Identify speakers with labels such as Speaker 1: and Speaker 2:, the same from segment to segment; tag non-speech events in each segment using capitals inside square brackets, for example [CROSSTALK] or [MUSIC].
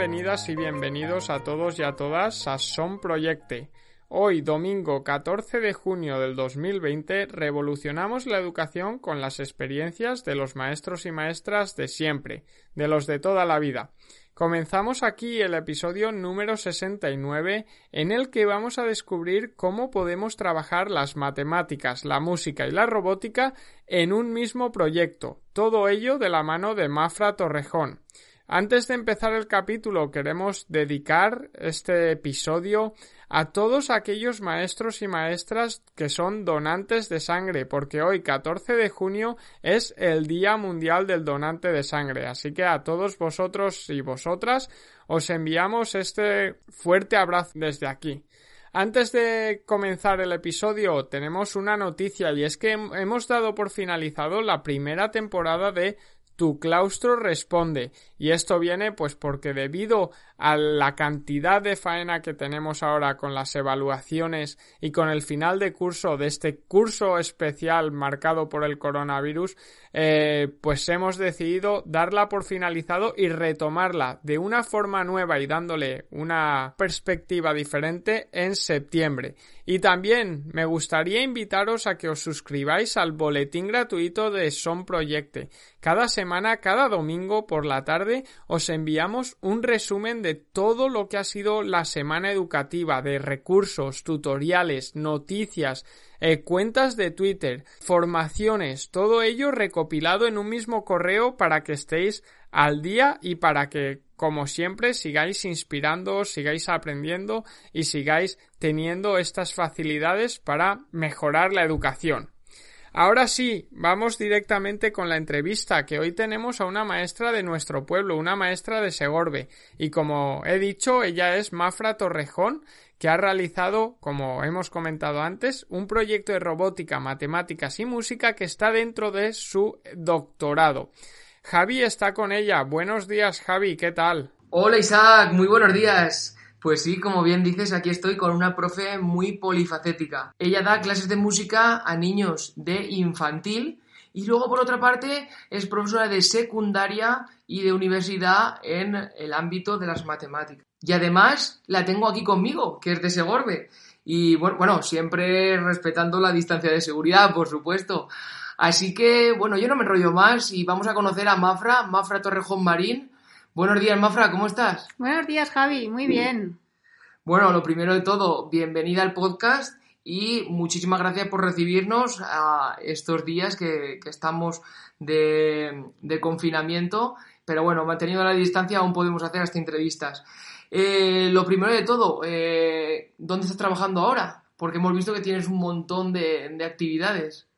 Speaker 1: Bienvenidas y bienvenidos a todos y a todas a Son Proyecte. Hoy, domingo 14 de junio del 2020, revolucionamos la educación con las experiencias de los maestros y maestras de siempre, de los de toda la vida. Comenzamos aquí el episodio número 69 en el que vamos a descubrir cómo podemos trabajar las matemáticas, la música y la robótica en un mismo proyecto, todo ello de la mano de Mafra Torrejón. Antes de empezar el capítulo queremos dedicar este episodio a todos aquellos maestros y maestras que son donantes de sangre, porque hoy 14 de junio es el Día Mundial del Donante de Sangre. Así que a todos vosotros y vosotras os enviamos este fuerte abrazo desde aquí. Antes de comenzar el episodio tenemos una noticia y es que hemos dado por finalizado la primera temporada de tu claustro responde. Y esto viene pues porque debido a la cantidad de faena que tenemos ahora con las evaluaciones y con el final de curso de este curso especial marcado por el coronavirus, eh, pues hemos decidido darla por finalizado y retomarla de una forma nueva y dándole una perspectiva diferente en septiembre. Y también me gustaría invitaros a que os suscribáis al boletín gratuito de Son Proyecte. Cada semana, cada domingo por la tarde, os enviamos un resumen de todo lo que ha sido la semana educativa, de recursos, tutoriales, noticias, eh, cuentas de Twitter, formaciones, todo ello recopilado en un mismo correo para que estéis al día y para que, como siempre, sigáis inspirando, sigáis aprendiendo y sigáis teniendo estas facilidades para mejorar la educación. Ahora sí, vamos directamente con la entrevista, que hoy tenemos a una maestra de nuestro pueblo, una maestra de Segorbe, y como he dicho, ella es Mafra Torrejón, que ha realizado, como hemos comentado antes, un proyecto de robótica, matemáticas y música que está dentro de su doctorado. Javi está con ella. Buenos días, Javi, ¿qué tal?
Speaker 2: Hola Isaac, muy buenos días. Pues sí, como bien dices, aquí estoy con una profe muy polifacética. Ella da clases de música a niños de infantil y luego, por otra parte, es profesora de secundaria y de universidad en el ámbito de las matemáticas. Y además la tengo aquí conmigo, que es de Segorbe. Y bueno, siempre respetando la distancia de seguridad, por supuesto. Así que, bueno, yo no me enrollo más y vamos a conocer a Mafra, Mafra Torrejón Marín. Buenos días, Mafra, ¿cómo estás?
Speaker 3: Buenos días, Javi, muy bien.
Speaker 2: Bueno, lo primero de todo, bienvenida al podcast y muchísimas gracias por recibirnos a estos días que, estamos de, confinamiento, pero bueno, manteniendo la distancia aún podemos hacer hasta entrevistas. Eh, lo primero de todo, eh, ¿dónde estás trabajando ahora? Porque hemos visto que tienes un montón de actividades.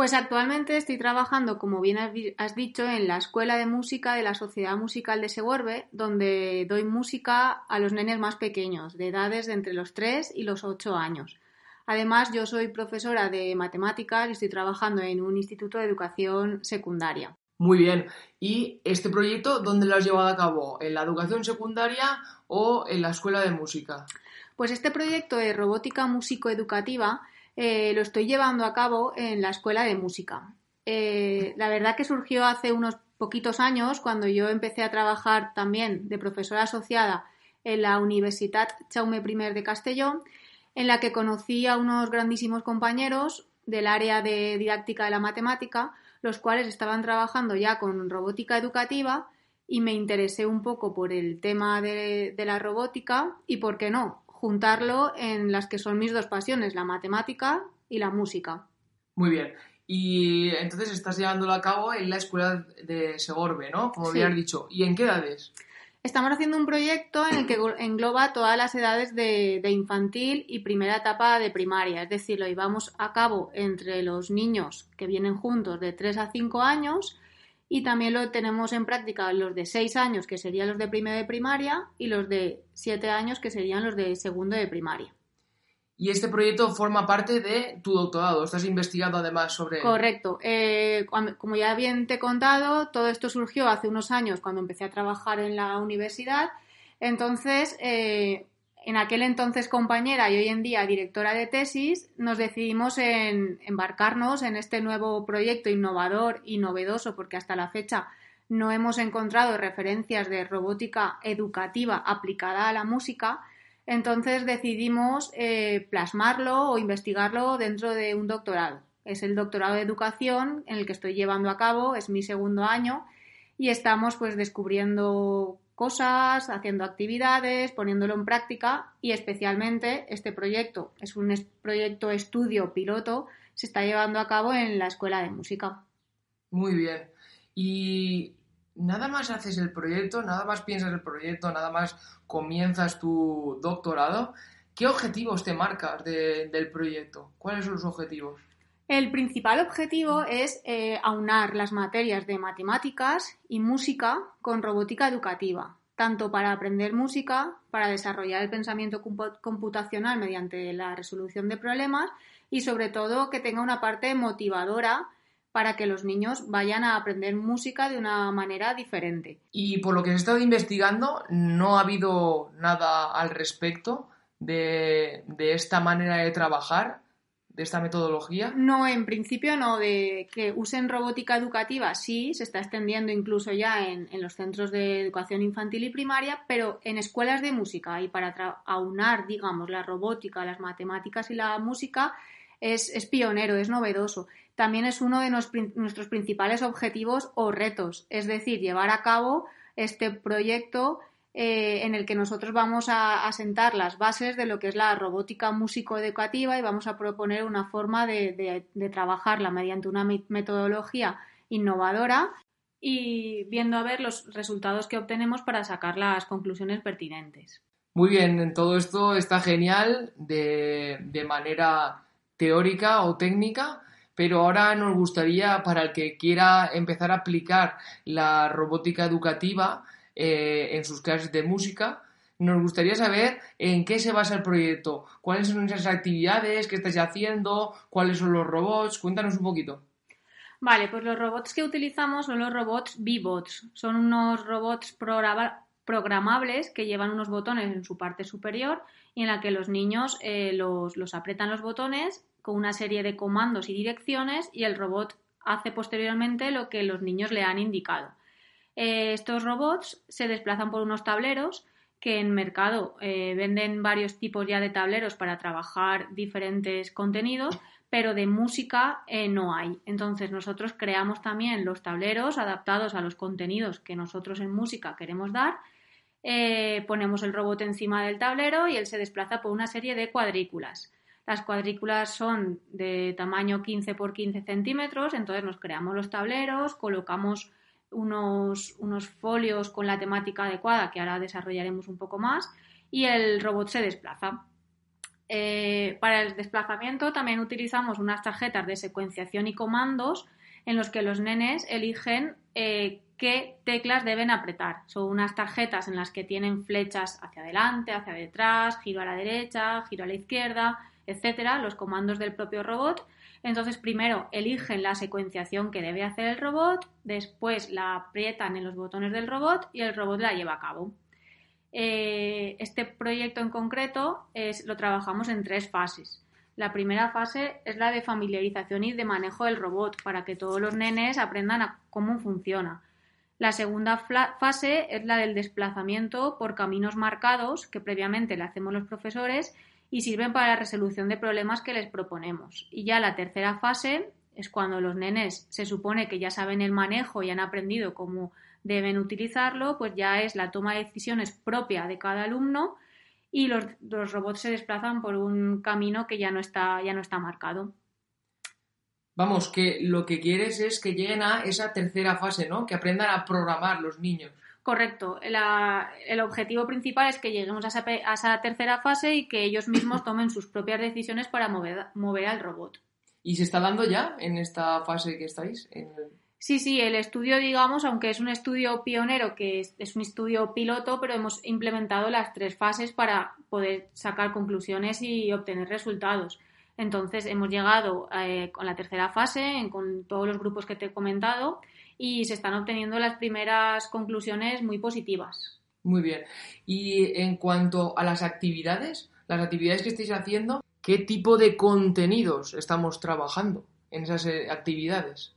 Speaker 3: Pues actualmente estoy trabajando, como bien has dicho, en la Escuela de Música de la Sociedad Musical de Segorbe, donde doy música a los nenes más pequeños, de edades de entre los 3 y los 8 años. Además, yo soy profesora de matemáticas y estoy trabajando en un instituto de educación secundaria.
Speaker 2: Muy bien. ¿Y este proyecto dónde lo has llevado a cabo? ¿En la educación secundaria o en la escuela de música?
Speaker 3: Pues este proyecto de robótica músico-educativa eh, lo estoy llevando a cabo en la escuela de música. Eh, la verdad que surgió hace unos poquitos años cuando yo empecé a trabajar también de profesora asociada en la Universidad Chaume I de Castellón, en la que conocí a unos grandísimos compañeros del área de didáctica de la matemática, los cuales estaban trabajando ya con robótica educativa y me interesé un poco por el tema de la robótica y, ¿por qué no?, juntarlo en las que son mis dos pasiones, la matemática y la música.
Speaker 2: Muy bien. Y entonces estás llevándolo a cabo en la escuela de Segorbe, ¿no? Como habías dicho. ¿Y en qué edades?
Speaker 3: Estamos haciendo un proyecto en el que engloba todas las edades de, de, infantil y primera etapa de primaria. Es decir, lo llevamos a cabo entre los niños que vienen juntos de 3 a 5 años y también lo tenemos en práctica los de 6 años, que serían los de primero de primaria, y los de 7 años, que serían los de segundo de primaria.
Speaker 2: Y este proyecto forma parte de tu doctorado. Estás investigando además sobre.
Speaker 3: Correcto. Eh, como ya bien te he contado, todo esto surgió hace unos años cuando empecé a trabajar en la universidad. Entonces, eh, en aquel entonces compañera y hoy en día directora de tesis, nos decidimos en embarcarnos en este nuevo proyecto innovador y novedoso, porque hasta la fecha no hemos encontrado referencias de robótica educativa aplicada a la música. Entonces decidimos eh, plasmarlo o investigarlo dentro de un doctorado. Es el doctorado de educación en el que estoy llevando a cabo, es mi segundo año y estamos pues descubriendo cosas, haciendo actividades, poniéndolo en práctica y especialmente este proyecto es un proyecto estudio piloto, se está llevando a cabo en la Escuela de Música.
Speaker 2: Muy bien. Y nada más haces el proyecto, nada más piensas el proyecto, nada más comienzas tu doctorado. ¿Qué objetivos te marcas del proyecto? ¿Cuáles son los objetivos?
Speaker 3: El principal objetivo es eh, aunar las materias de matemáticas y música con robótica educativa, tanto para aprender música, para desarrollar el pensamiento computacional mediante la resolución de problemas y sobre todo que tenga una parte motivadora para que los niños vayan a aprender música de una manera diferente.
Speaker 2: Y por lo que he estado investigando, no ha habido nada al respecto de, de esta manera de trabajar esta metodología?
Speaker 3: No, en principio no, de que usen robótica educativa sí, se está extendiendo incluso ya en, los centros de educación infantil y primaria, pero en escuelas de música y para aunar, digamos, la robótica, las matemáticas y la música es, es pionero, es novedoso. También es uno de nuestros principales objetivos o retos, es decir, llevar a cabo este proyecto eh, en el que nosotros vamos a, sentar las bases de lo que es la robótica músico-educativa y vamos a proponer una forma de, trabajarla mediante una metodología innovadora y viendo a ver los resultados que obtenemos para sacar las conclusiones pertinentes.
Speaker 2: Muy bien, todo esto está genial de manera teórica o técnica, pero ahora nos gustaría, para el que quiera empezar a aplicar la robótica educativa, eh, en sus clases de música. Nos gustaría saber en qué se basa el proyecto, cuáles son esas actividades que estáis haciendo, cuáles son los robots. Cuéntanos un poquito.
Speaker 3: Vale, pues los robots que utilizamos son los robots B-Bots. Son unos robots programables que llevan unos botones en su parte superior y en la que los niños eh, los, los apretan los botones con una serie de comandos y direcciones y el robot hace posteriormente lo que los niños le han indicado. Eh, estos robots se desplazan por unos tableros que en mercado eh, venden varios tipos ya de tableros para trabajar diferentes contenidos, pero de música eh, no hay. Entonces nosotros creamos también los tableros adaptados a los contenidos que nosotros en música queremos dar. ponemos el robot encima del tablero y él se desplaza por una serie de cuadrículas. Las cuadrículas son de tamaño 15 por 15 centímetros, entonces nos creamos los tableros, colocamos unos, unos folios con la temática adecuada que ahora desarrollaremos un poco más y el robot se desplaza. Eh, para el desplazamiento también utilizamos unas tarjetas de secuenciación y comandos en los que los nenes eligen eh, qué teclas deben apretar. Son unas tarjetas en las que tienen flechas hacia adelante, hacia detrás, giro a la derecha, giro a la izquierda, etcétera, los comandos del propio robot entonces, primero eligen la secuenciación que debe hacer el robot, después la aprietan en los botones del robot y el robot la lleva a cabo. Eh, este proyecto en concreto es, lo trabajamos en tres fases. La primera fase es la de familiarización y de manejo del robot para que todos los nenes aprendan a cómo funciona. La segunda fase es la del desplazamiento por caminos marcados que previamente le hacemos los profesores y sirven para la resolución de problemas que les proponemos. Y ya la tercera fase es cuando los nenes se supone que ya saben el manejo y han aprendido cómo deben utilizarlo, pues ya es la toma de decisiones propia de cada alumno y los, robots se desplazan por un camino que ya no está, ya no está marcado.
Speaker 2: Vamos, que lo que quieres es que lleguen a esa tercera fase, ¿no? Que aprendan a programar los niños.
Speaker 3: Correcto. el objetivo principal es que lleguemos a esa, tercera fase y que ellos mismos [CLEARS THROAT] tomen sus propias decisiones para mover, mover al robot.
Speaker 2: ¿Y se está dando ya en esta fase que estáis?
Speaker 3: Sí, sí, el estudio, digamos, aunque es un estudio pionero, que es, es, un estudio piloto, pero hemos implementado las tres fases para poder sacar conclusiones y obtener resultados. Entonces, hemos llegado eh, con la tercera fase, con todos los grupos que te he comentado, y se están obteniendo las primeras conclusiones muy positivas.
Speaker 2: Muy bien. Y en cuanto a las actividades, las actividades que estáis haciendo, ¿qué tipo de contenidos estamos trabajando en esas eh, actividades?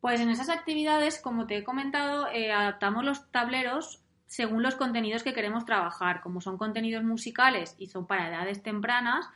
Speaker 3: Pues en esas actividades, como te he comentado, eh, adaptamos los tableros según los contenidos que queremos trabajar. Como son contenidos musicales y son para edades tempranas,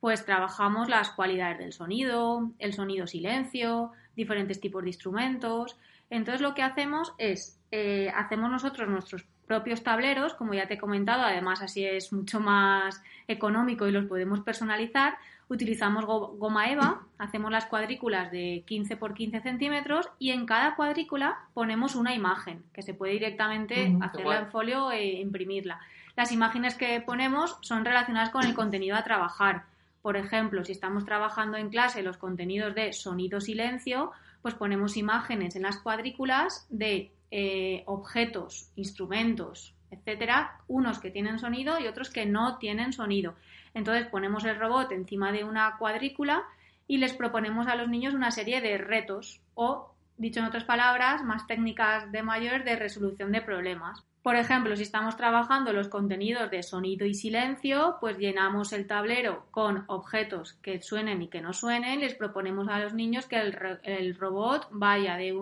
Speaker 3: pues trabajamos las cualidades del sonido, el sonido silencio, diferentes tipos de instrumentos. Entonces lo que hacemos es, eh, hacemos nosotros nuestros propios tableros, como ya te he comentado, además así es mucho más económico y los podemos personalizar, utilizamos goma eva, hacemos las cuadrículas de 15 por 15 centímetros y en cada cuadrícula ponemos una imagen que se puede directamente hacerla en folio e imprimirla. Las imágenes que ponemos son relacionadas con el contenido a trabajar. Por ejemplo, si estamos trabajando en clase los contenidos de sonido-silencio, pues ponemos imágenes en las cuadrículas de eh, objetos, instrumentos, etcétera, unos que tienen sonido y otros que no tienen sonido. Entonces ponemos el robot encima de una cuadrícula y les proponemos a los niños una serie de retos o, dicho en otras palabras, más técnicas de mayor de resolución de problemas. Por ejemplo, si estamos trabajando los contenidos de sonido y silencio, pues llenamos el tablero con objetos que suenen y que no suenen, les proponemos a los niños que el, robot vaya de,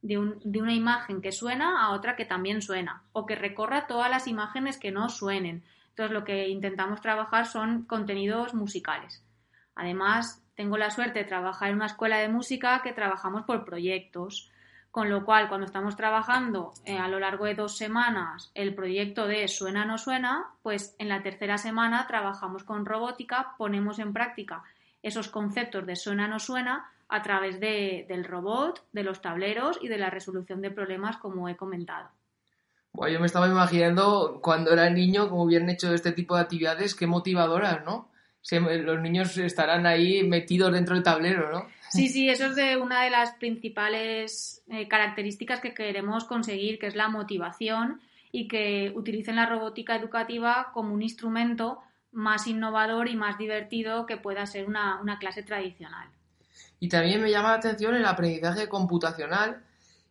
Speaker 3: de una imagen que suena a otra que también suena, o que recorra todas las imágenes que no suenen. Entonces lo que intentamos trabajar son contenidos musicales. Además, tengo la suerte de trabajar en una escuela de música que trabajamos por proyectos, con lo cual cuando estamos trabajando eh, a lo largo de dos semanas el proyecto de suena no suena, pues en la tercera semana trabajamos con robótica, ponemos en práctica esos conceptos de suena no suena a través de, del robot, de los tableros y de la resolución de problemas como he comentado
Speaker 2: yo me estaba imaginando cuando era niño cómo hubieran hecho este tipo de actividades, qué motivadoras, ¿no? los niños estarán ahí metidos dentro del tablero, ¿no?
Speaker 3: Sí, sí, eso es de una de las principales eh, características que queremos conseguir, que es la motivación y que utilicen la robótica educativa como un instrumento más innovador y más divertido que pueda ser una, una clase tradicional.
Speaker 2: Y también me llama la atención el aprendizaje computacional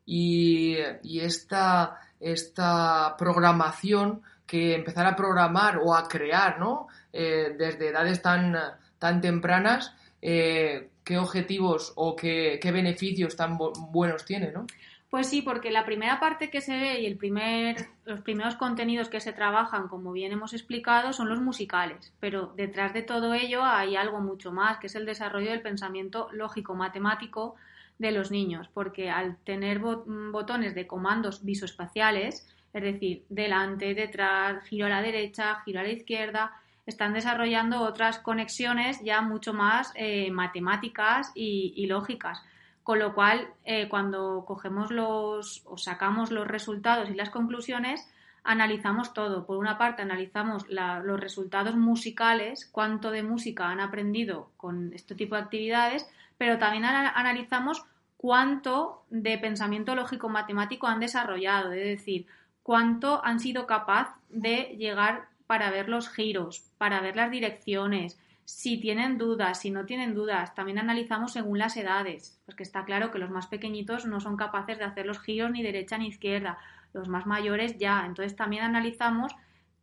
Speaker 2: y, y esta esta programación que empezar a programar o a crear, ¿no? Eh, desde edades tan, tan tempranas, eh, qué objetivos o qué, beneficios tan buenos tiene, ¿no?
Speaker 3: Pues sí, porque la primera parte que se ve y el primer, los primeros contenidos que se trabajan, como bien hemos explicado, son los musicales. Pero detrás de todo ello hay algo mucho más, que es el desarrollo del pensamiento lógico-matemático de los niños, porque al tener botones de comandos visoespaciales, es decir, delante, detrás, giro a la derecha, giro a la izquierda, están desarrollando otras conexiones ya mucho más eh, matemáticas y, lógicas. Con lo cual, eh, cuando cogemos los o sacamos los resultados y las conclusiones, analizamos todo. Por una parte, analizamos los resultados musicales, cuánto de música han aprendido con este tipo de actividades, pero también analizamos cuánto de pensamiento lógico matemático han desarrollado, es decir, cuánto han sido capaz de llegar para ver los giros, para ver las direcciones, si tienen dudas, si no tienen dudas. También analizamos según las edades, porque está claro que los más pequeñitos no son capaces de hacer los giros ni derecha ni izquierda, los más mayores ya. Entonces también analizamos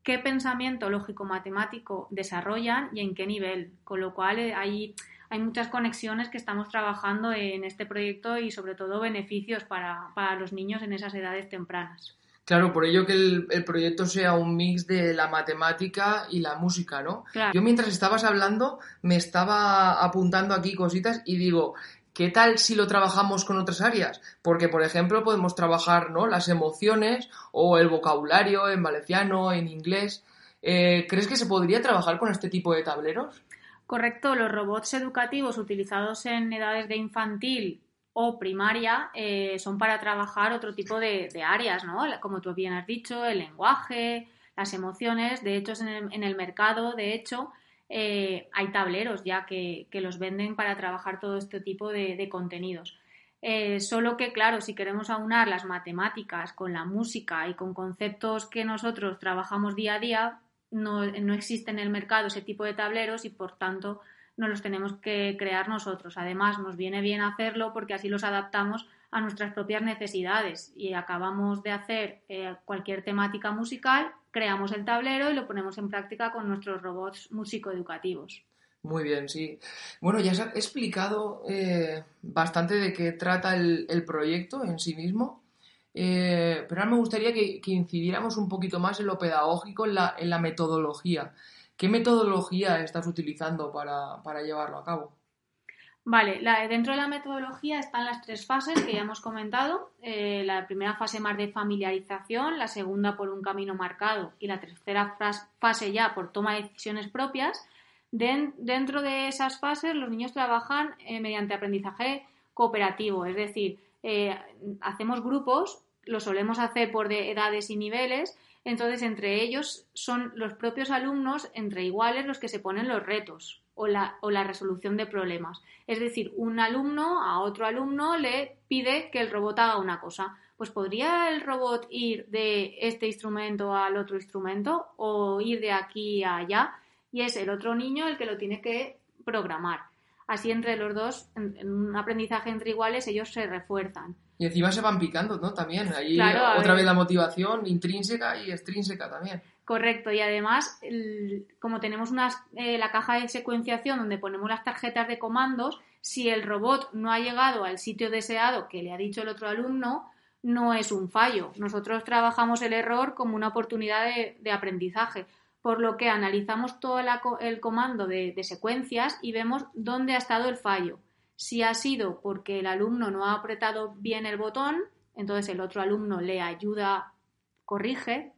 Speaker 3: qué pensamiento lógico matemático desarrollan y en qué nivel, con lo cual eh, hay hay muchas conexiones que estamos trabajando en este proyecto y sobre todo beneficios para, los niños en esas edades tempranas.
Speaker 2: Claro, por ello que el, proyecto sea un mix de la matemática y la música, ¿no? Yo mientras estabas hablando me estaba apuntando aquí cositas y digo, ¿qué tal si lo trabajamos con otras áreas? Porque, por ejemplo, podemos trabajar ¿no? las emociones o el vocabulario en valenciano, en inglés. Eh, ¿Crees que se podría trabajar con este tipo de tableros?
Speaker 3: Correcto, los robots educativos utilizados en edades de infantil o primaria eh, son para trabajar otro tipo de, áreas, ¿no? Como tú bien has dicho, el lenguaje, las emociones. De hecho, en el, mercado, de hecho, eh, hay tableros ya que, los venden para trabajar todo este tipo de, contenidos. Eh, solo que, claro, si queremos aunar las matemáticas con la música y con conceptos que nosotros trabajamos día a día, no, no existe en el mercado ese tipo de tableros y, por tanto, no los tenemos que crear nosotros. Además, nos viene bien hacerlo porque así los adaptamos a nuestras propias necesidades y acabamos de hacer eh, cualquier temática musical, creamos el tablero y lo ponemos en práctica con nuestros robots músico-educativos.
Speaker 2: Muy bien, sí. Bueno, ya se ha explicado eh, bastante de qué trata el, proyecto en sí mismo, eh, pero ahora me gustaría que, incidiéramos un poquito más en lo pedagógico, en la metodología. ¿Qué metodología estás utilizando para, llevarlo a cabo?
Speaker 3: Vale, dentro de la metodología están las tres fases que ya hemos comentado. Eh, la primera fase más de familiarización, la segunda por un camino marcado y la tercera fase ya por toma de decisiones propias. dentro de esas fases los niños trabajan eh, mediante aprendizaje cooperativo, es decir, eh, hacemos grupos, lo solemos hacer por edades y niveles entonces, entre ellos son los propios alumnos, entre iguales, los que se ponen los retos o la, o la resolución de problemas. Es decir, un alumno a otro alumno le pide que el robot haga una cosa. Pues podría el robot ir de este instrumento al otro instrumento o ir de aquí a allá y es el otro niño el que lo tiene que programar. Así entre los dos, en un aprendizaje entre iguales, ellos se refuerzan.
Speaker 2: Y encima se van picando, ¿no? También, ahí otra vez la motivación intrínseca y extrínseca también.
Speaker 3: Correcto, y además, como tenemos eh, la caja de secuenciación donde ponemos las tarjetas de comandos, si el robot no ha llegado al sitio deseado que le ha dicho el otro alumno, no es un fallo. Nosotros trabajamos el error como una oportunidad de, aprendizaje, por lo que analizamos todo el comando de secuencias y vemos dónde ha estado el fallo si ha sido porque el alumno no ha apretado bien el botón, entonces el otro alumno le ayuda, corrige,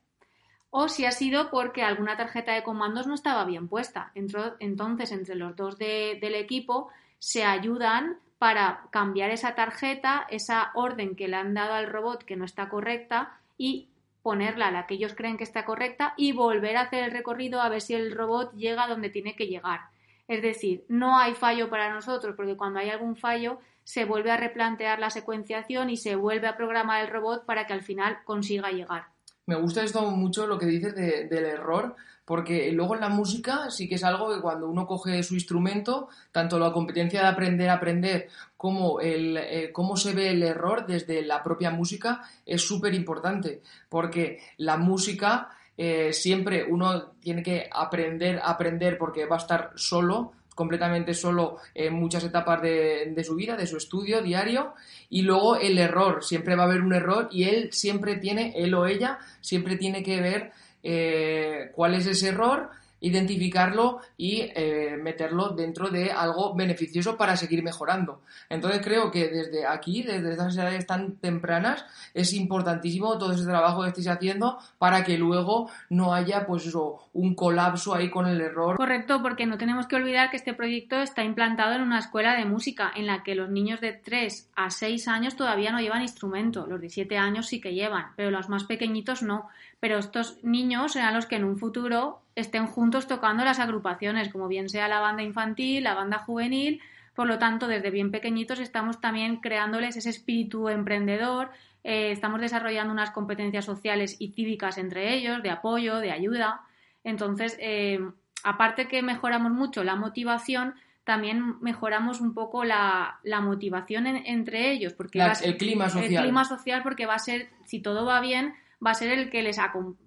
Speaker 3: o si ha sido porque alguna tarjeta de comandos no estaba bien puesta. Entonces, entre los dos del equipo se ayudan para cambiar esa tarjeta, esa orden que le han dado al robot que no está correcta y ponerla a la que ellos creen que está correcta y volver a hacer el recorrido a ver si el robot llega donde tiene que llegar. Es decir, no hay fallo para nosotros, porque cuando hay algún fallo se vuelve a replantear la secuenciación y se vuelve a programar el robot para que al final consiga llegar.
Speaker 2: Me gusta esto mucho lo que dices del error, porque luego en la música sí que es algo que cuando uno coge su instrumento, tanto la competencia de aprender a aprender como el eh, cómo se ve el error desde la propia música es súper importante, porque la música eh, siempre uno tiene que aprender aprender porque va a estar solo, completamente solo en muchas etapas de, su vida, de su estudio diario, y luego el error, siempre va a haber un error y él siempre tiene, él o ella, siempre tiene que ver eh, cuál es ese error identificarlo y eh, meterlo dentro de algo beneficioso para seguir mejorando. Entonces creo que desde aquí, desde estas edades tan tempranas, es importantísimo todo ese trabajo que estéis haciendo para que luego no haya pues un colapso ahí con el error.
Speaker 3: Correcto, porque no tenemos que olvidar que este proyecto está implantado en una escuela de música en la que los niños de 3 a 6 años todavía no llevan instrumento, los de 7 años sí que llevan, pero los más pequeñitos no. Pero estos niños serán los que en un futuro estén juntos tocando las agrupaciones, como bien sea la banda infantil, la banda juvenil. Por lo tanto, desde bien pequeñitos estamos también creándoles ese espíritu emprendedor, eh, estamos desarrollando unas competencias sociales y cívicas entre ellos, de apoyo, de ayuda. Entonces, eh, aparte que mejoramos mucho la motivación, también mejoramos un poco la, motivación entre ellos. Porque
Speaker 2: el clima social.
Speaker 3: El clima social, porque va a ser, si todo va bien, va a ser el que les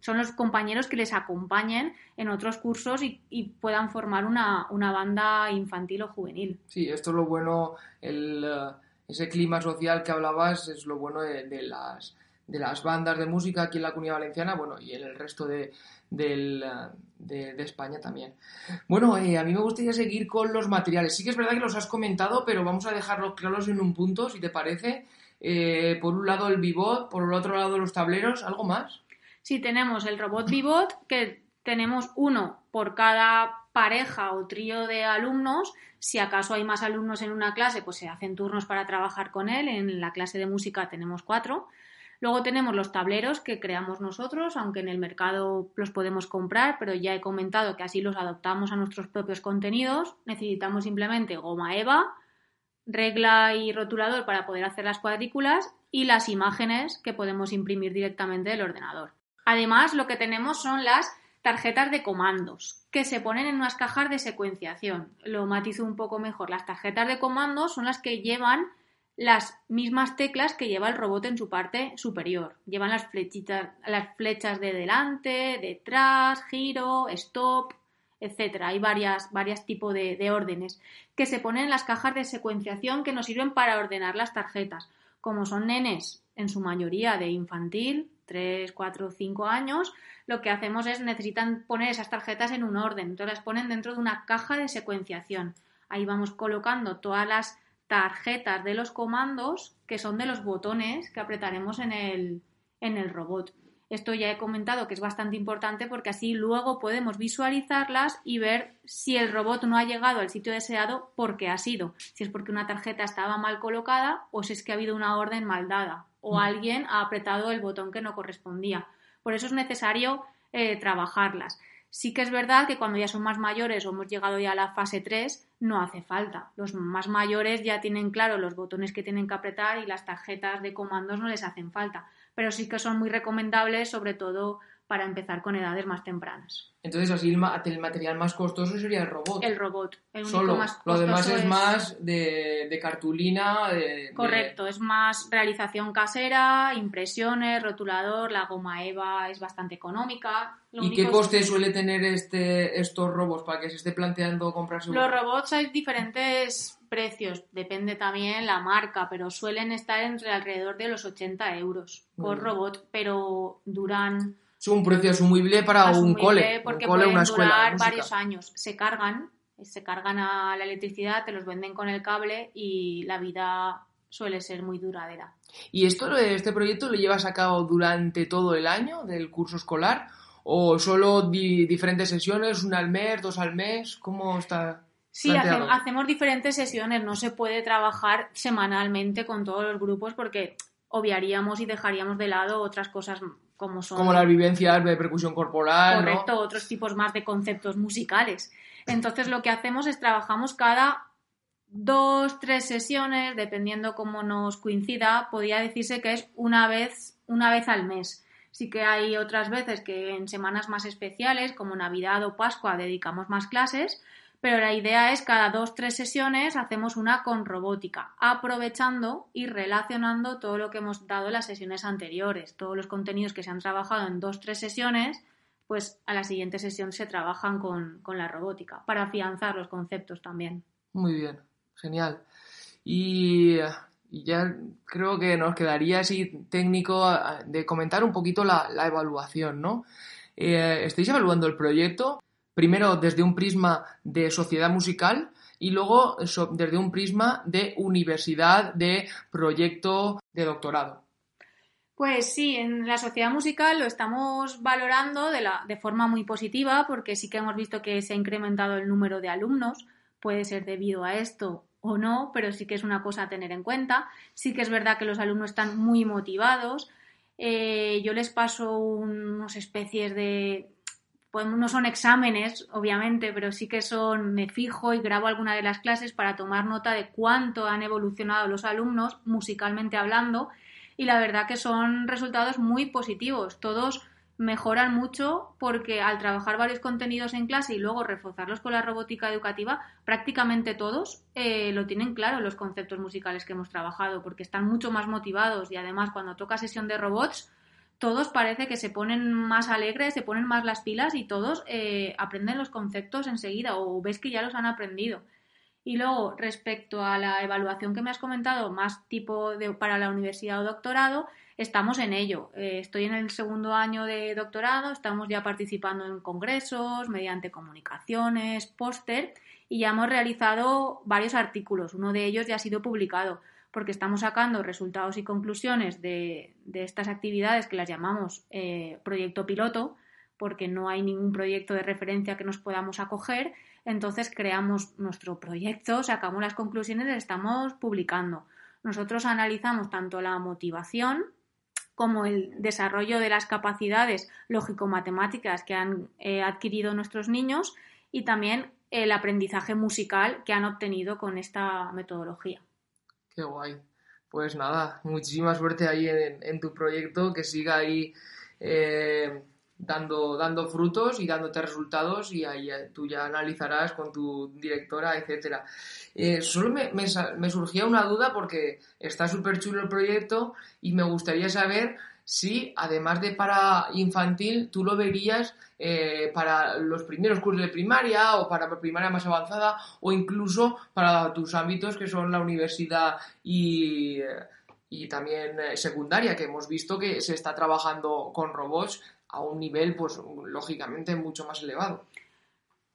Speaker 3: son los compañeros que les acompañen en otros cursos y, puedan formar una, banda infantil o juvenil.
Speaker 2: Sí, esto es lo bueno, el, eh, ese clima social que hablabas es lo bueno de, las de las bandas de música aquí en la Comunidad Valenciana, bueno, y en el resto de, de, España también. Bueno, eh, a mí me gustaría seguir con los materiales. Sí que es verdad que los has comentado, pero vamos a dejarlos claros en un punto, si te parece. Eh, por un lado el Vivot, por el otro lado los tableros, ¿algo más?
Speaker 3: Sí, tenemos el robot Vivot, que tenemos uno por cada pareja o trío de alumnos. Si acaso hay más alumnos en una clase, pues se hacen turnos para trabajar con él. En la clase de música tenemos cuatro. Luego tenemos los tableros que creamos nosotros, aunque en el mercado los podemos comprar, pero ya he comentado que así los adoptamos a nuestros propios contenidos. Necesitamos simplemente goma eva, regla y rotulador para poder hacer las cuadrículas y las imágenes que podemos imprimir directamente del ordenador. Además, lo que tenemos son las tarjetas de comandos que se ponen en unas cajas de secuenciación. Lo matizo un poco mejor. Las tarjetas de comandos son las que llevan las mismas teclas que lleva el robot en su parte superior. Llevan las flechitas, las flechas de delante, detrás, giro, stop, etcétera. Hay varias, varias tipos de, de, órdenes que se ponen en las cajas de secuenciación que nos sirven para ordenar las tarjetas. Como son nenes en su mayoría de infantil, 3, 4, 5 años, lo que hacemos es necesitan poner esas tarjetas en un orden. Entonces las ponen dentro de una caja de secuenciación. Ahí vamos colocando todas las tarjetas de los comandos que son de los botones que apretaremos en el, en el robot. Esto ya he comentado que es bastante importante porque así luego podemos visualizarlas y ver si el robot no ha llegado al sitio deseado porque ha sido. Si es porque una tarjeta estaba mal colocada o si es que ha habido una orden mal dada o
Speaker 2: Mm.
Speaker 3: alguien ha apretado el botón que no correspondía. Por eso es necesario eh, trabajarlas. Sí que es verdad que cuando ya son más mayores o hemos llegado ya a la fase 3, no hace falta. Los más mayores ya tienen claro los botones que tienen que apretar y las tarjetas de comandos no les hacen falta. Pero sí que son muy recomendables, sobre todo para empezar con edades más tempranas.
Speaker 2: Entonces, así el, ma- el material más costoso sería el robot.
Speaker 3: El robot. El único
Speaker 2: Solo.
Speaker 3: más
Speaker 2: Lo demás
Speaker 3: costoso
Speaker 2: es, más de, de cartulina. De, de-
Speaker 3: Correcto, es más realización casera, impresiones, rotulador, la goma EVA es bastante económica. Lo
Speaker 2: ¿Y qué
Speaker 3: es-
Speaker 2: coste suele tener este, estos robots para que se esté planteando comprarse?
Speaker 3: Los robots hay diferentes precios, depende también la marca, pero suelen estar entre alrededor de los 80 euros por
Speaker 2: Mm.
Speaker 3: robot, pero duran
Speaker 2: Es un precio asumible para un cole.
Speaker 3: porque
Speaker 2: un cole,
Speaker 3: pueden
Speaker 2: una escuela
Speaker 3: durar
Speaker 2: música.
Speaker 3: varios años. Se cargan, se cargan a la electricidad, te los venden con el cable y la vida suele ser muy duradera.
Speaker 2: ¿Y esto, este proyecto lo llevas a cabo durante todo el año del curso escolar? ¿O solo di- diferentes sesiones, una al mes, dos al mes? ¿Cómo está?
Speaker 3: Sí, hace- hacemos diferentes sesiones, no se puede trabajar semanalmente con todos los grupos porque obviaríamos y dejaríamos de lado otras cosas como son
Speaker 2: Como las vivencias de percusión corporal, ¿no?
Speaker 3: correcto, otros tipos más de conceptos musicales. Entonces lo que hacemos es trabajamos cada dos, tres sesiones, dependiendo cómo nos coincida, podría decirse que es una vez, una vez al mes. Sí que hay otras veces que en semanas más especiales, como Navidad o Pascua, dedicamos más clases, pero la idea es cada dos, tres sesiones hacemos una con robótica, aprovechando y relacionando todo lo que hemos dado en las sesiones anteriores, todos los contenidos que se han trabajado en dos, tres sesiones, pues a la siguiente sesión se trabajan con, con la robótica, para afianzar los conceptos también.
Speaker 2: Muy bien, genial. Y, ya creo que nos quedaría así técnico de comentar un poquito la, la evaluación, ¿no? Eh, estáis evaluando el proyecto primero desde un prisma de sociedad musical y luego desde un prisma de universidad, de proyecto de doctorado.
Speaker 3: Pues sí, en la sociedad musical lo estamos valorando de, la, de forma muy positiva porque sí que hemos visto que se ha incrementado el número de alumnos. Puede ser debido a esto o no, pero sí que es una cosa a tener en cuenta. Sí que es verdad que los alumnos están muy motivados. Eh, yo les paso unas especies de... Pues no son exámenes, obviamente, pero sí que son, me fijo y grabo alguna de las clases para tomar nota de cuánto han evolucionado los alumnos musicalmente hablando y la verdad que son resultados muy positivos. Todos mejoran mucho porque al trabajar varios contenidos en clase y luego reforzarlos con la robótica educativa, prácticamente todos eh, lo tienen claro los conceptos musicales que hemos trabajado porque están mucho más motivados y además cuando toca sesión de robots todos parece que se ponen más alegres, se ponen más las pilas y todos eh, aprenden los conceptos enseguida o ves que ya los han aprendido. Y luego, respecto a la evaluación que me has comentado, más tipo de, para la universidad o doctorado, estamos en ello. Eh, estoy en el segundo año de doctorado, estamos ya participando en congresos, mediante comunicaciones, póster, y ya hemos realizado varios artículos. Uno de ellos ya ha sido publicado, porque estamos sacando resultados y conclusiones de, estas actividades que las llamamos eh, proyecto piloto, porque no hay ningún proyecto de referencia que nos podamos acoger. Entonces creamos nuestro proyecto, sacamos las conclusiones y las estamos publicando. Nosotros analizamos tanto la motivación como el desarrollo de las capacidades lógico-matemáticas que han eh, adquirido nuestros niños y también el aprendizaje musical que han obtenido con esta metodología.
Speaker 2: Qué guay. Pues nada, muchísima suerte ahí en, tu proyecto, que siga ahí eh, dando, dando frutos y dándote resultados y ahí eh, tú ya analizarás con tu directora, etcétera. Eh, solo me, me, surgía una duda porque está súper chulo el proyecto y me gustaría saber si, además de para infantil, tú lo verías eh, para los primeros cursos de primaria o para primaria más avanzada o incluso para tus ámbitos que son la universidad y, y también eh, secundaria, que hemos visto que se está trabajando con robots a un nivel, pues lógicamente, mucho más elevado.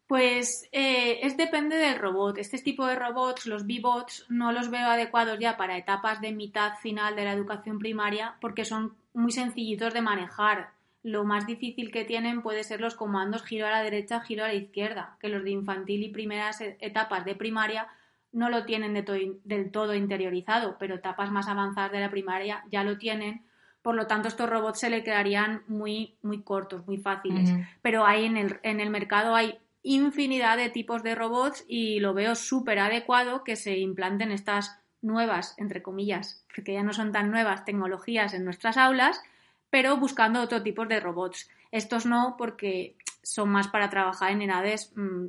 Speaker 3: Pues eh, es depende del robot. Este tipo de robots, los B-bots, no los veo adecuados ya para etapas de mitad final de la educación primaria porque son muy sencillitos de manejar. Lo más difícil que tienen puede ser los comandos giro a la derecha, giro a la izquierda, que los de infantil y primeras e-, etapas de primaria no lo tienen del todo interiorizado, pero etapas más avanzadas de la primaria ya lo tienen. Por lo tanto, estos robots se le quedarían muy, muy cortos, muy fáciles. Pero hay en el, en el mercado hay infinidad de tipos de robots y lo veo súper adecuado que se implanten estas nuevas, entre comillas, porque ya no son tan nuevas tecnologías en nuestras aulas, pero buscando otro tipo de robots. Estos no, porque son más para trabajar en edades, mm,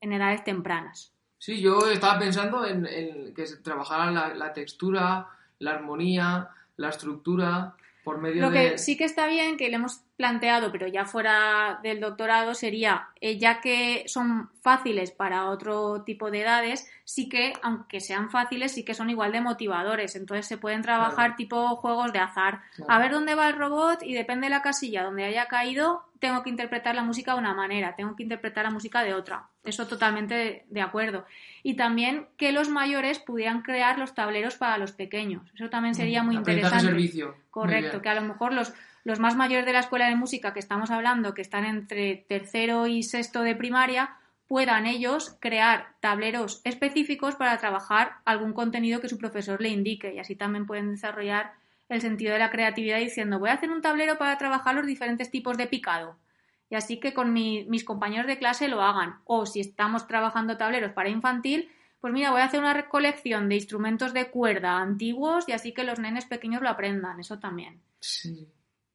Speaker 3: en edades tempranas.
Speaker 2: Sí, yo estaba pensando en, que se trabajara la textura, la armonía, la estructura, por medio
Speaker 3: Lo que sí que está bien, que le hemos planteado, pero ya fuera del doctorado, sería, eh, ya que son fáciles para otro tipo de edades, sí que, aunque sean fáciles, sí que son igual de motivadores. Entonces se pueden trabajar tipo juegos de azar. A ver dónde va el robot y depende de la casilla donde haya caído, tengo que interpretar la música de una manera, tengo que interpretar la música de otra. Eso totalmente de, acuerdo. Y también que los mayores pudieran crear los tableros para los pequeños. Eso también sería muy interesante.
Speaker 2: servicio.
Speaker 3: Correcto, que a lo mejor los, los más mayores de la escuela de música que estamos hablando, que están entre tercero y sexto de primaria, puedan ellos crear tableros específicos para trabajar algún contenido que su profesor le indique y así también pueden desarrollar el sentido de la creatividad diciendo voy a hacer un tablero para trabajar los diferentes tipos de picado y así que con mis compañeros de clase lo hagan o si estamos trabajando tableros para infantil pues mira voy a hacer una recolección de instrumentos de cuerda antiguos y así que los nenes pequeños lo aprendan eso también
Speaker 2: sí.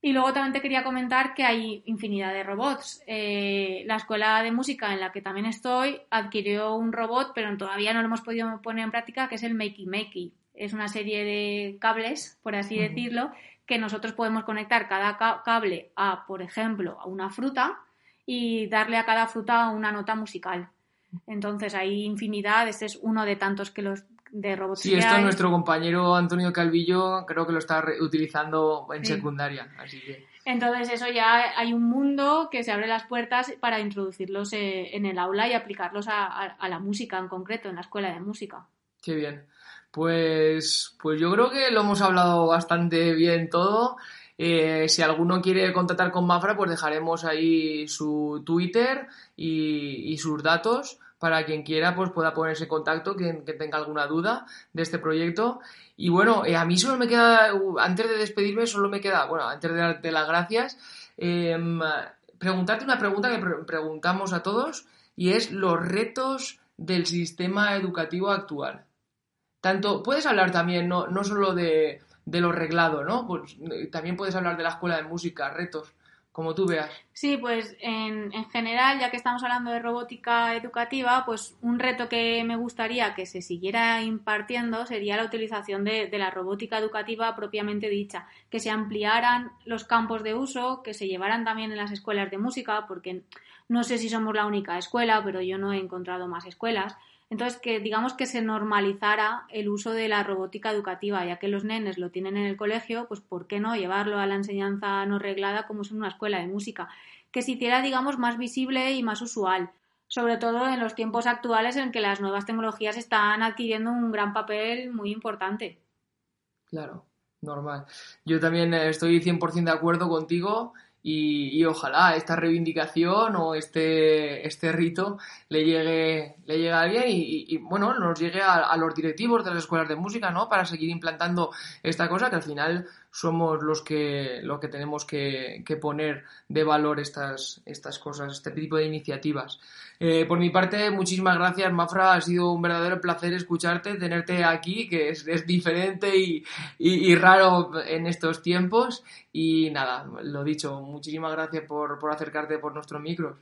Speaker 3: Y luego también te quería comentar que hay infinidad de robots. Eh, la escuela de música en la que también estoy adquirió un robot, pero todavía no lo hemos podido poner en práctica, que es el Makey Makey. Es una serie de cables, por así decirlo, que nosotros podemos conectar cada cable a, por ejemplo, a una fruta y darle a cada fruta una nota musical. Entonces hay infinidad, este es uno de tantos que los de robots.
Speaker 2: Sí, esto nuestro compañero Antonio Calvillo creo que lo está utilizando en secundaria, así que...
Speaker 3: Entonces eso ya hay un mundo que se abre las puertas para introducirlos eh, en el aula y aplicarlos a, la música en concreto, en la escuela de música.
Speaker 2: Qué bien. Pues, pues yo creo que lo hemos hablado bastante bien todo. Eh, si alguno quiere contactar con Mafra, pues dejaremos ahí su Twitter y sus datos para quien quiera pues pueda ponerse en contacto, quien que tenga alguna duda de este proyecto. Y bueno, eh, a mí solo me queda, uh, antes de despedirme, solo me queda, bueno, antes de darte las gracias, em, preguntarte una pregunta que preguntamos a todos y es los retos del sistema educativo actual. Tanto, puedes hablar también, no, no solo de, de lo reglado, ¿no? Pues, eh, también puedes hablar de la escuela de música, retos como tú veas.
Speaker 3: Sí, pues en, en, general, ya que estamos hablando de robótica educativa, pues un reto que me gustaría que se siguiera impartiendo sería la utilización de, de, la robótica educativa propiamente dicha, que se ampliaran los campos de uso, que se llevaran también en las escuelas de música, porque no sé si somos la única escuela, pero yo no he encontrado más escuelas. Entonces, que digamos que se normalizara el uso de la robótica educativa, ya que los nenes lo tienen en el colegio, pues ¿por qué no llevarlo a la enseñanza no reglada como es en una escuela de música? Que se hiciera, digamos, más visible y más usual, sobre todo en los tiempos actuales en que las nuevas tecnologías están adquiriendo un gran papel muy importante.
Speaker 2: Claro, normal. Yo también estoy 100% de acuerdo contigo y, ojalá esta reivindicación o este, este rito le llegue, le llegue a alguien y, bueno, nos llegue a, los directivos de las escuelas de música, ¿no? Para seguir implantando esta cosa que al final somos los que, lo que tenemos que, poner de valor estas, estas cosas, este tipo de iniciativas. Eh, por mi parte, muchísimas gracias, Mafra. Ha sido un verdadero placer escucharte, tenerte aquí, que es, diferente y, raro en estos tiempos. Y nada, lo dicho, muchísimas gracias por, por acercarte por nuestros micros.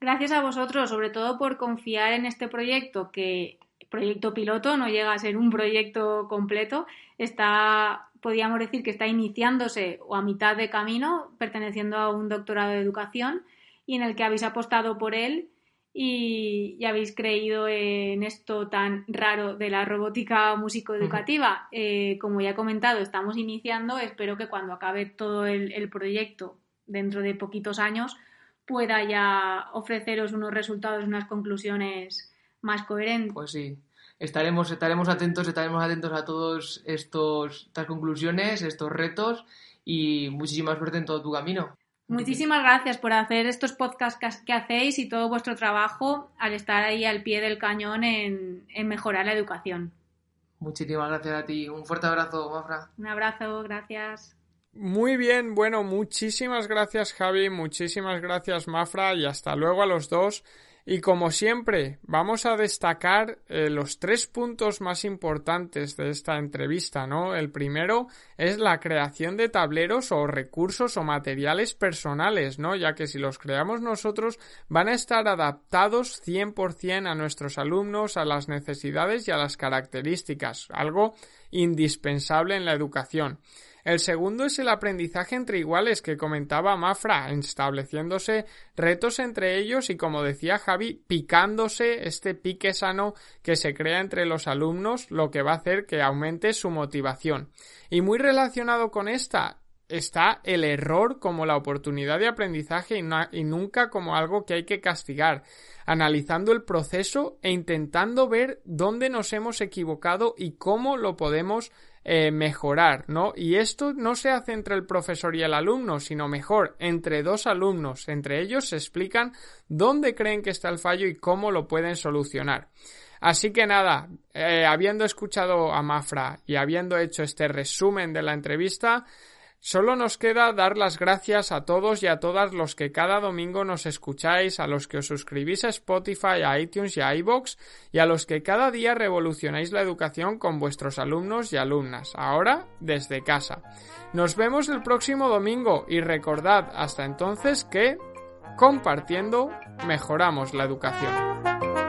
Speaker 3: Gracias a vosotros, sobre todo por confiar en este proyecto que proyecto piloto, no llega a ser un proyecto completo, está, podríamos decir que está iniciándose o a mitad de camino, perteneciendo a un doctorado de educación y en el que habéis apostado por él y, habéis creído en esto tan raro de la robótica músico-educativa. Eh, como ya he comentado, estamos iniciando, espero que cuando acabe todo el proyecto, dentro de poquitos años, pueda ya ofreceros unos resultados, unas conclusiones más coherentes.
Speaker 2: Pues sí, estaremos, estaremos atentos, estaremos atentos a todos estos, estas conclusiones, estos retos y muchísima suerte en todo tu camino.
Speaker 3: Muchísimas gracias por hacer estos podcasts que hacéis y todo vuestro trabajo al estar ahí al pie del cañón en, en mejorar la educación.
Speaker 2: Muchísimas gracias a ti. Un fuerte abrazo, Mafra.
Speaker 3: Un abrazo, gracias.
Speaker 1: Muy bien, bueno, muchísimas gracias Javi, muchísimas gracias Mafra y hasta luego a los dos. Y como siempre, vamos a destacar eh, los tres puntos más importantes de esta entrevista, ¿no? El primero es la creación de tableros o recursos o materiales personales, ¿no? Ya que si los creamos nosotros van a estar adaptados 100% a nuestros alumnos, a las necesidades y a las características, algo indispensable en la educación. El segundo es el aprendizaje entre iguales que comentaba Mafra, estableciéndose retos entre ellos y, como decía Javi, picándose este pique sano que se crea entre los alumnos, lo que va a hacer que aumente su motivación. Y muy relacionado con esta, está el error como la oportunidad de aprendizaje y, y, nunca como algo que hay que castigar, analizando el proceso e intentando ver dónde nos hemos equivocado y cómo lo podemos eh, mejorar, ¿no? Y esto no se hace entre el profesor y el alumno, sino mejor entre dos alumnos. Entre ellos se explican dónde creen que está el fallo y cómo lo pueden solucionar. Así que nada, eh, habiendo escuchado a Mafra y habiendo hecho este resumen de la entrevista, Solo nos queda dar las gracias a todos y a todas los que cada domingo nos escucháis, a los que os suscribís a Spotify, a iTunes y a iBox, y a los que cada día revolucionáis la educación con vuestros alumnos y alumnas, ahora desde casa. Nos vemos el próximo domingo y recordad hasta entonces que compartiendo mejoramos la educación.